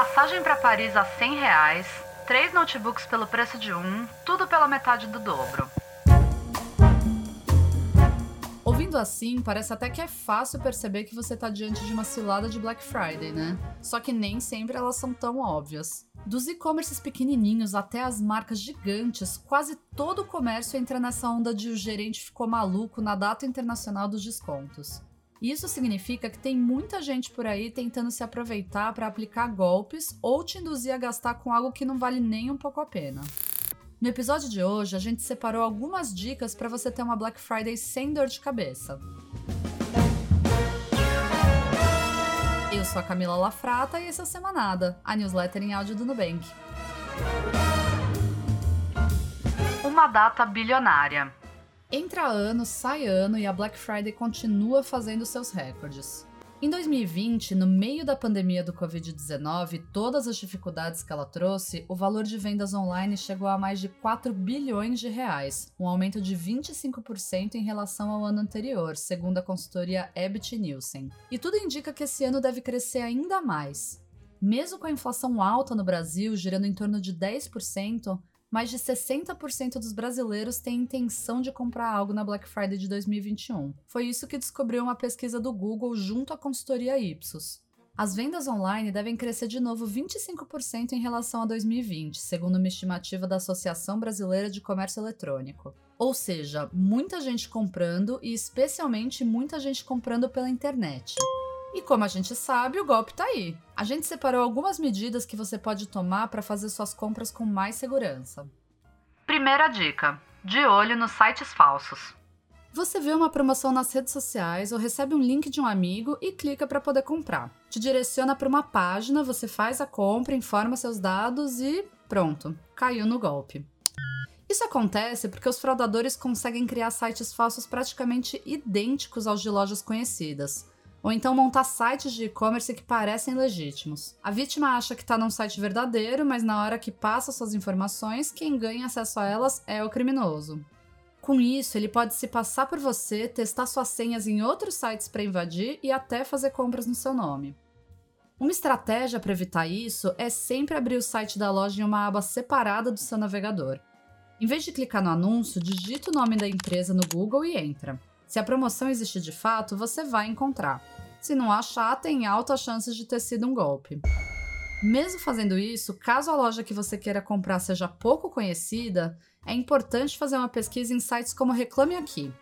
Passagem para Paris a 100 reais, três notebooks pelo preço de um, tudo pela metade do dobro. Ouvindo assim, parece até que é fácil perceber que você está diante de uma cilada de Black Friday, né? Só que nem sempre elas são tão óbvias. Dos e-commerces pequenininhos até as marcas gigantes, quase todo o comércio entra nessa onda de o gerente ficou maluco na data internacional dos descontos. Isso significa que tem muita gente por aí tentando se aproveitar para aplicar golpes ou te induzir a gastar com algo que não vale nem um pouco a pena. No episódio de hoje, a gente separou algumas dicas para você ter uma Black Friday sem dor de cabeça. Eu sou a Camila Lafrata e esse é o Semanada, a newsletter em áudio do Nubank. Uma data bilionária. Entra ano, sai ano e a Black Friday continua fazendo seus recordes. Em 2020, no meio da pandemia do Covid-19 e todas as dificuldades que ela trouxe, o valor de vendas online chegou a mais de 4 bilhões de reais, um aumento de 25% em relação ao ano anterior, segundo a consultoria Abbott Nielsen. E tudo indica que esse ano deve crescer ainda mais. Mesmo com a inflação alta no Brasil, girando em torno de 10%, mais de 60% dos brasileiros têm intenção de comprar algo na Black Friday de 2021. Foi isso que descobriu uma pesquisa do Google junto à consultoria Ipsos. As vendas online devem crescer de novo 25% em relação a 2020, segundo uma estimativa da Associação Brasileira de Comércio Eletrônico. Ou seja, muita gente comprando e especialmente muita gente comprando pela internet. E como a gente sabe, o golpe tá aí. A gente separou algumas medidas que você pode tomar para fazer suas compras com mais segurança. Primeira dica: de olho nos sites falsos. Você vê uma promoção nas redes sociais ou recebe um link de um amigo e clica para poder comprar. Te direciona para uma página, você faz a compra, informa seus dados e pronto, caiu no golpe. Isso acontece porque os fraudadores conseguem criar sites falsos praticamente idênticos aos de lojas conhecidas ou então montar sites de e-commerce que parecem legítimos. A vítima acha que está num site verdadeiro, mas na hora que passa suas informações, quem ganha acesso a elas é o criminoso. Com isso, ele pode se passar por você, testar suas senhas em outros sites para invadir e até fazer compras no seu nome. Uma estratégia para evitar isso é sempre abrir o site da loja em uma aba separada do seu navegador. Em vez de clicar no anúncio, digita o nome da empresa no Google e entra. Se a promoção existe de fato, você vai encontrar. Se não achar, tem alta chance de ter sido um golpe. Mesmo fazendo isso, caso a loja que você queira comprar seja pouco conhecida, é importante fazer uma pesquisa em sites como Reclame Aqui.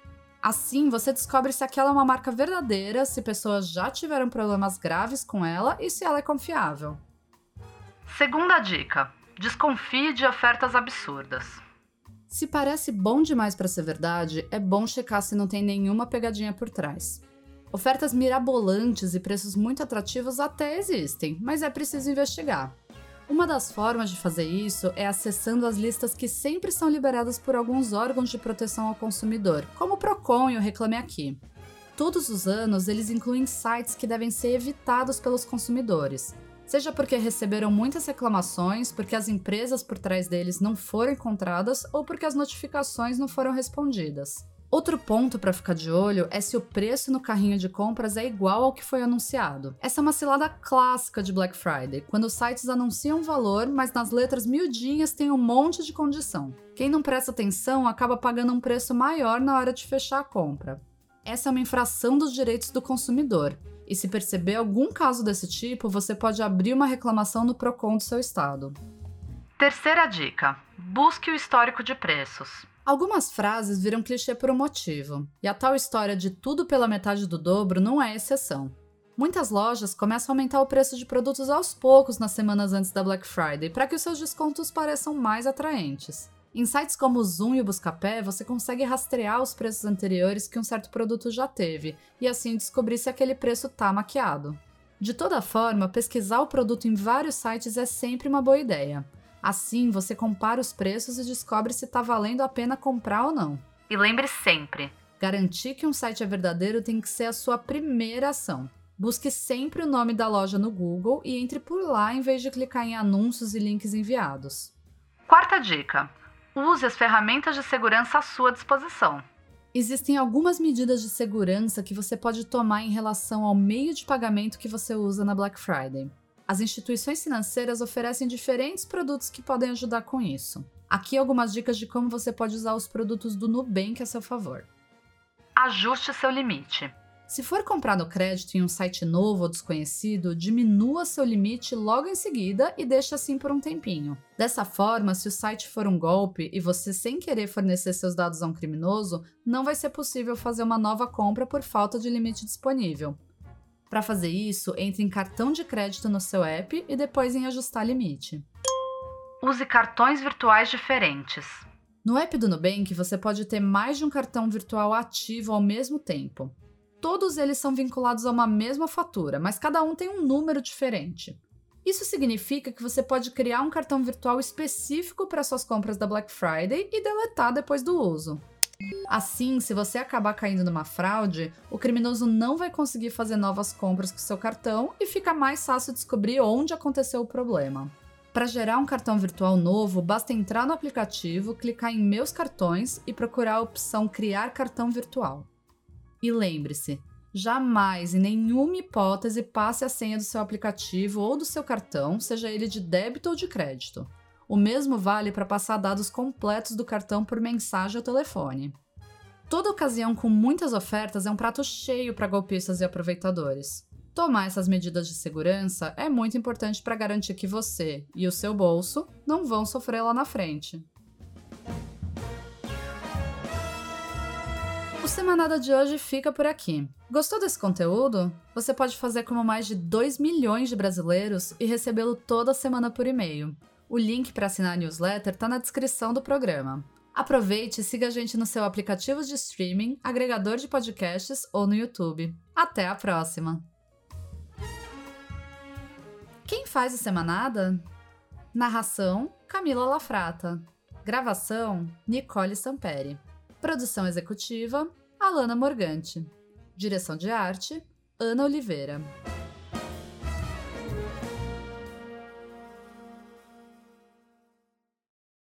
Assim, você descobre se aquela é uma marca verdadeira, se pessoas já tiveram problemas graves com ela e se ela é confiável. Segunda dica: desconfie de ofertas absurdas. Se parece bom demais para ser verdade, é bom checar se não tem nenhuma pegadinha por trás. Ofertas mirabolantes e preços muito atrativos até existem, mas é preciso investigar. Uma das formas de fazer isso é acessando as listas que sempre são liberadas por alguns órgãos de proteção ao consumidor, como o Procon e o Reclame Aqui. Todos os anos, eles incluem sites que devem ser evitados pelos consumidores, seja porque receberam muitas reclamações, porque as empresas por trás deles não foram encontradas ou porque as notificações não foram respondidas. Outro ponto para ficar de olho é se o preço no carrinho de compras é igual ao que foi anunciado. Essa é uma cilada clássica de Black Friday, quando os sites anunciam um valor, mas nas letras miudinhas tem um monte de condição. Quem não presta atenção acaba pagando um preço maior na hora de fechar a compra. Essa é uma infração dos direitos do consumidor e se perceber algum caso desse tipo, você pode abrir uma reclamação no Procon do seu estado. Terceira dica: busque o histórico de preços. Algumas frases viram clichê por um motivo, e a tal história de tudo pela metade do dobro não é exceção. Muitas lojas começam a aumentar o preço de produtos aos poucos nas semanas antes da Black Friday para que os seus descontos pareçam mais atraentes. Em sites como o Zoom e o Buscapé, você consegue rastrear os preços anteriores que um certo produto já teve e assim descobrir se aquele preço está maquiado. De toda forma, pesquisar o produto em vários sites é sempre uma boa ideia. Assim, você compara os preços e descobre se está valendo a pena comprar ou não. E lembre sempre: garantir que um site é verdadeiro tem que ser a sua primeira ação. Busque sempre o nome da loja no Google e entre por lá em vez de clicar em anúncios e links enviados. Quarta dica: use as ferramentas de segurança à sua disposição. Existem algumas medidas de segurança que você pode tomar em relação ao meio de pagamento que você usa na Black Friday. As instituições financeiras oferecem diferentes produtos que podem ajudar com isso. Aqui algumas dicas de como você pode usar os produtos do Nubank a seu favor. Ajuste seu limite. Se for comprar no crédito em um site novo ou desconhecido, diminua seu limite logo em seguida e deixe assim por um tempinho. Dessa forma, se o site for um golpe e você sem querer fornecer seus dados a um criminoso, não vai ser possível fazer uma nova compra por falta de limite disponível. Para fazer isso, entre em cartão de crédito no seu app e depois em ajustar limite. Use cartões virtuais diferentes. No app do Nubank, você pode ter mais de um cartão virtual ativo ao mesmo tempo. Todos eles são vinculados a uma mesma fatura, mas cada um tem um número diferente. Isso significa que você pode criar um cartão virtual específico para suas compras da Black Friday e deletar depois do uso. Assim, se você acabar caindo numa fraude, o criminoso não vai conseguir fazer novas compras com seu cartão e fica mais fácil descobrir onde aconteceu o problema. Para gerar um cartão virtual novo, basta entrar no aplicativo, clicar em Meus Cartões e procurar a opção Criar Cartão Virtual. E lembre-se, jamais, em nenhuma hipótese, passe a senha do seu aplicativo ou do seu cartão, seja ele de débito ou de crédito. O mesmo vale para passar dados completos do cartão por mensagem ou telefone. Toda ocasião com muitas ofertas é um prato cheio para golpistas e aproveitadores. Tomar essas medidas de segurança é muito importante para garantir que você e o seu bolso não vão sofrer lá na frente. O Semanada de hoje fica por aqui. Gostou desse conteúdo? Você pode fazer como mais de 2 milhões de brasileiros e recebê-lo toda semana por e-mail. O link para assinar a newsletter está na descrição do programa. Aproveite e siga a gente no seu aplicativo de streaming, agregador de podcasts ou no YouTube. Até a próxima! Quem faz o Semanada? Narração: Camila Lafrata. Gravação: Nicole Samperi. Produção executiva: Alana Morgante. Direção de arte: Ana Oliveira.